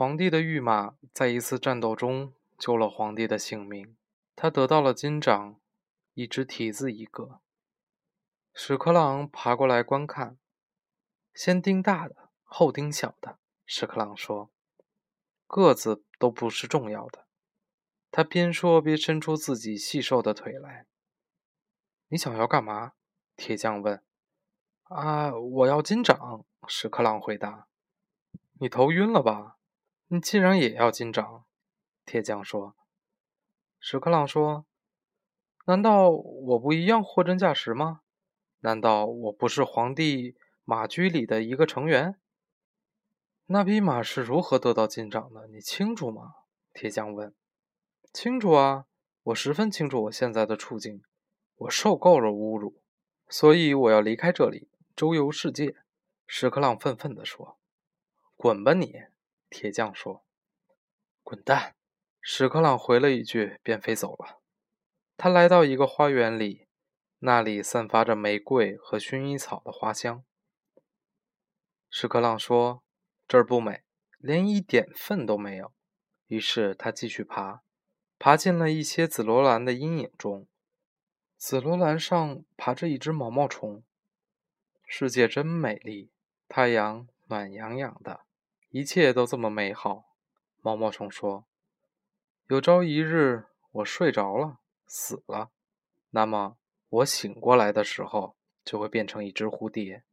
皇帝的御马在一次战斗中救了皇帝的性命，他得到了金掌，一只蹄子一个。屎壳郎爬过来观看，先盯大的，后盯小的。屎壳郎说：“个子都不是重要的。”他边说边伸出自己细瘦的腿来。“你想要干嘛？”铁匠问。“啊，我要金掌。”屎壳郎回答。“你头晕了吧？你既然也要金掌？”铁匠说。屎壳郎说：“难道我不一样货真价实吗？难道我不是皇帝马驹里的一个成员？”那匹马是如何得到金掌的？你清楚吗？铁匠问。清楚啊，我十分清楚我现在的处境。我受够了侮辱，所以我要离开这里，周游世界。屎壳郎愤愤地说：“滚吧你！”铁匠说：“滚蛋！”屎壳郎回了一句，便飞走了。他来到一个花园里，那里散发着玫瑰和薰衣草的花香。屎壳郎说。这儿不美，连一点粪都没有。于是他继续爬，爬进了一些紫罗兰的阴影中。紫罗兰上爬着一只毛毛虫。世界真美丽，太阳暖洋洋的，一切都这么美好。毛毛虫说：“有朝一日我睡着了，死了，那么我醒过来的时候就会变成一只蝴蝶。”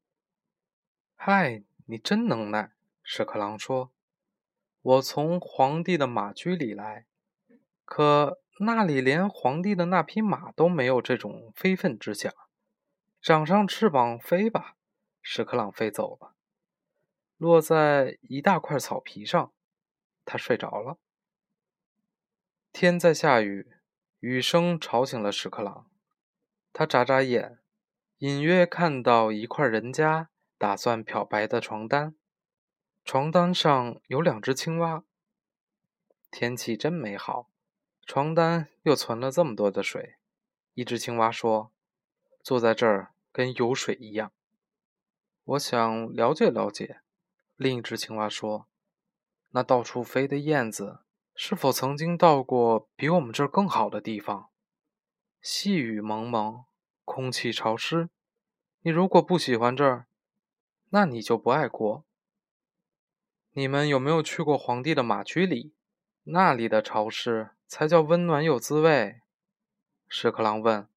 嗨，你真能耐！屎壳郎说：“我从皇帝的马驹里来，可那里连皇帝的那匹马都没有这种非分之想。长上翅膀飞吧！”屎壳郎飞走了，落在一大块草皮上。他睡着了。天在下雨，雨声吵醒了屎壳郎。他眨眨眼，隐约看到一块人家打算漂白的床单。床单上有两只青蛙。天气真美好，床单又存了这么多的水。一只青蛙说：“坐在这儿跟有水一样。”我想了解了解。另一只青蛙说：“那到处飞的燕子是否曾经到过比我们这儿更好的地方？细雨蒙蒙，空气潮湿。你如果不喜欢这儿，那你就不爱国。”你们有没有去过皇帝的马驹里？那里的潮湿才叫温暖有滋味。屎壳郎问：“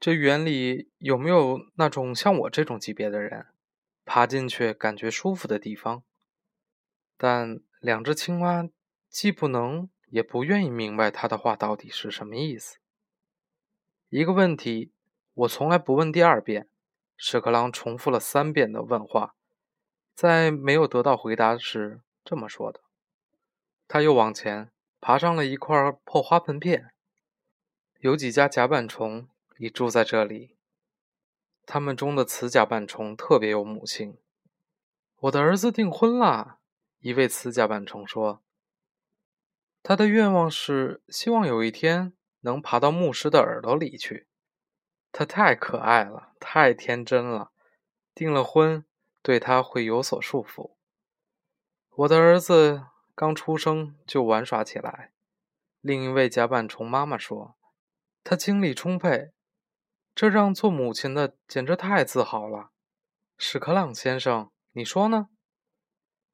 这园里有没有那种像我这种级别的人，爬进去感觉舒服的地方？”但两只青蛙既不能也不愿意明白他的话到底是什么意思。一个问题，我从来不问第二遍。屎壳郎重复了三遍的问话。在没有得到回答时，这么说的。他又往前爬上了一块破花盆片。有几家甲板虫已住在这里。他们中的雌甲板虫特别有母性。我的儿子订婚了，一位雌甲板虫说。他的愿望是希望有一天能爬到牧师的耳朵里去。他太可爱了，太天真了。订了婚。对他会有所束缚。我的儿子刚出生就玩耍起来。另一位甲板虫妈妈说：“他精力充沛，这让做母亲的简直太自豪了。”屎壳郎先生，你说呢？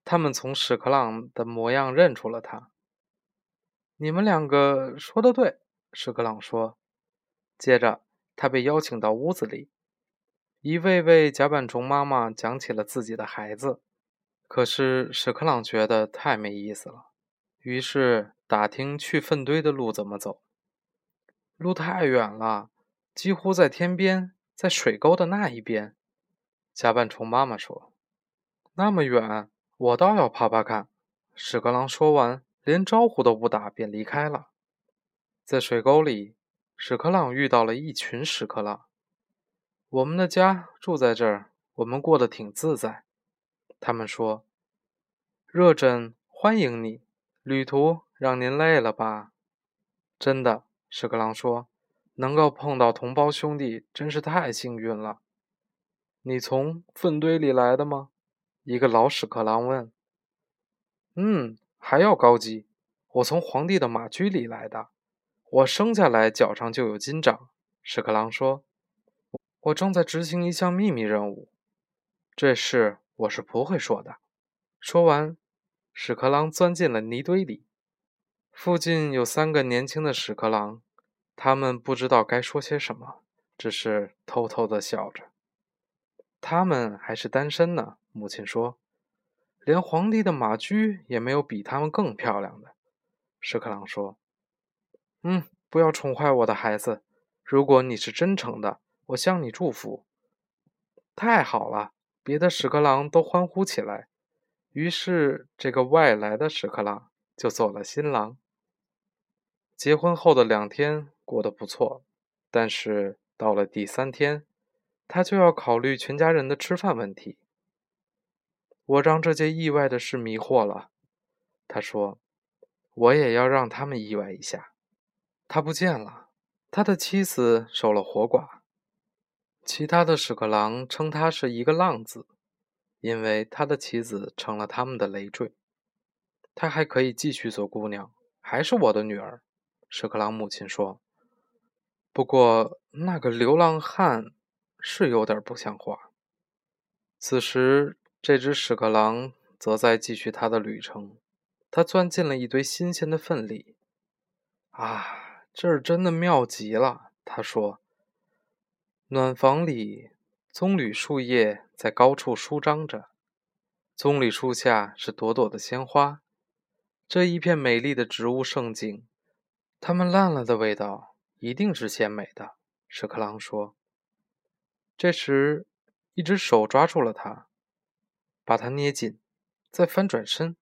他们从屎壳郎的模样认出了他。你们两个说的对，屎壳郎说。接着，他被邀请到屋子里。一位位甲板虫妈妈讲起了自己的孩子，可是屎壳郎觉得太没意思了，于是打听去粪堆的路怎么走。路太远了，几乎在天边，在水沟的那一边。甲板虫妈妈说：“那么远，我倒要爬爬看。”屎壳郎说完，连招呼都不打，便离开了。在水沟里，屎壳郎遇到了一群屎壳郎。我们的家住在这儿，我们过得挺自在。他们说：“热枕欢迎你，旅途让您累了吧？”真的，屎壳郎说：“能够碰到同胞兄弟，真是太幸运了。”你从粪堆里来的吗？一个老屎壳郎问。嗯，还要高级。我从皇帝的马驹里来的，我生下来脚上就有金掌。屎壳郎说：“我正在执行一项秘密任务，这事我是不会说的。”说完，屎壳郎钻进了泥堆里。附近有三个年轻的屎壳郎，他们不知道该说些什么，只是偷偷的笑着。他们还是单身呢，母亲说。连皇帝的马驹也没有比他们更漂亮的，屎壳郎说：“嗯，不要宠坏我的孩子。如果你是真诚的，我向你祝福。”太好了，别的屎壳郎都欢呼起来。于是，这个外来的屎壳郎就做了新郎。结婚后的两天过得不错，但是到了第三天，他就要考虑全家人的吃饭问题。我让这件意外的事迷惑了，他说：“我也要让他们意外一下。”他不见了，他的妻子守了活寡。其他的屎壳郎称他是一个浪子，因为他的妻子成了他们的累赘。他还可以继续做姑娘，还是我的女儿。屎壳郎母亲说：“不过那个流浪汉是有点不像话。”此时。这只屎壳郎则在继续它的旅程。它钻进了一堆新鲜的粪里。啊，这儿真的妙极了，他说。暖房里，棕榈树叶在高处舒张着，棕榈树下是朵朵的鲜花。这一片美丽的植物盛景，它们烂了的味道一定是鲜美的。屎壳郎说。这时，一只手抓住了它。把它捏紧，再翻转身。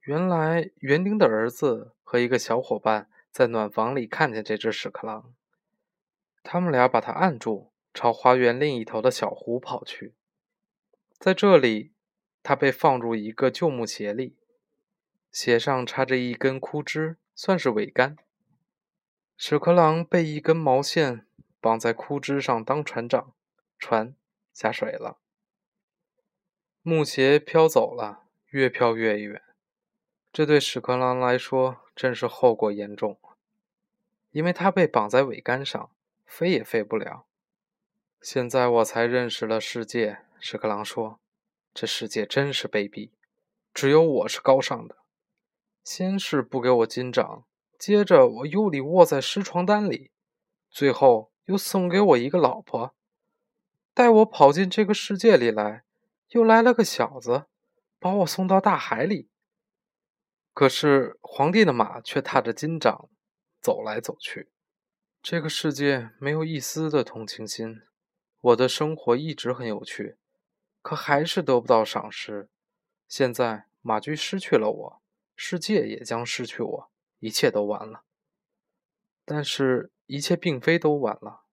原来园丁的儿子和一个小伙伴在暖房里看见这只屎壳郎，他们俩把它按住，朝花园另一头的小湖跑去。在这里，它被放入一个旧木鞋里，鞋上插着一根枯枝，算是尾杆。屎壳郎被一根毛线绑在枯枝上当船长，船下水了。木鞋飘走了，越飘越远。这对屎壳郎来说真是后果严重，因为它被绑在桅杆上，飞也飞不了。现在我才认识了世界，屎壳郎说：“这世界真是卑鄙，只有我是高尚的。先是不给我金掌，接着我又里卧在湿床单里，最后又送给我一个老婆，带我跑进这个世界里来。”又来了个小子，把我送到大海里。可是皇帝的马却踏着金掌走来走去。这个世界没有一丝的同情心。我的生活一直很有趣，可还是得不到赏识。现在马驹失去了我，世界也将失去我，一切都完了。但是，一切并非都完了。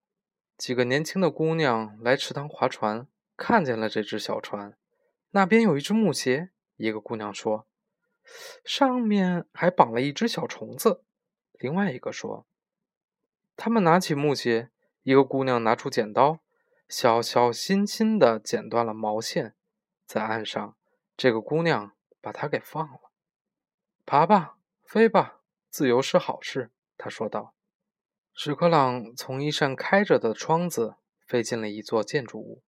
几个年轻的姑娘来池塘划船。看见了这只小船，那边有一只木鞋。一个姑娘说：“上面还绑了一只小虫子。”另外一个说：“他们拿起木鞋，一个姑娘拿出剪刀，小小心心地剪断了毛线，在岸上，这个姑娘把它给放了。爬吧，飞吧，自由是好事。”他说道。屎壳郎从一扇开着的窗子飞进了一座建筑物。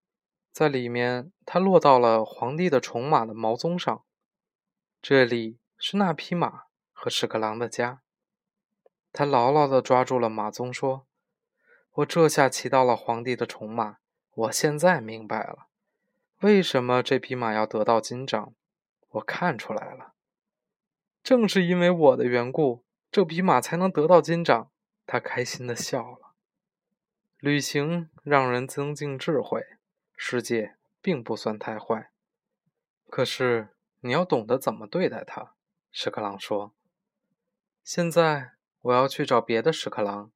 在里面，他落到了皇帝的宠马的毛鬃上。这里是那匹马和屎壳郎的家。他牢牢地抓住了马鬃，说：“我这下骑到了皇帝的宠马。我现在明白了，为什么这匹马要得到金掌。我看出来了，正是因为我的缘故，这匹马才能得到金掌。”他开心地笑了。旅行让人增进智慧。世界并不算太坏，可是你要懂得怎么对待它。”屎壳郎说。“现在我要去找别的屎壳郎，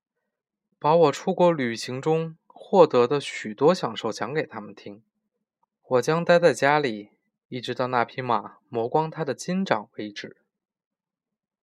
把我出国旅行中获得的许多享受讲给他们听。我将待在家里，一直到那匹马磨光它的金掌为止。”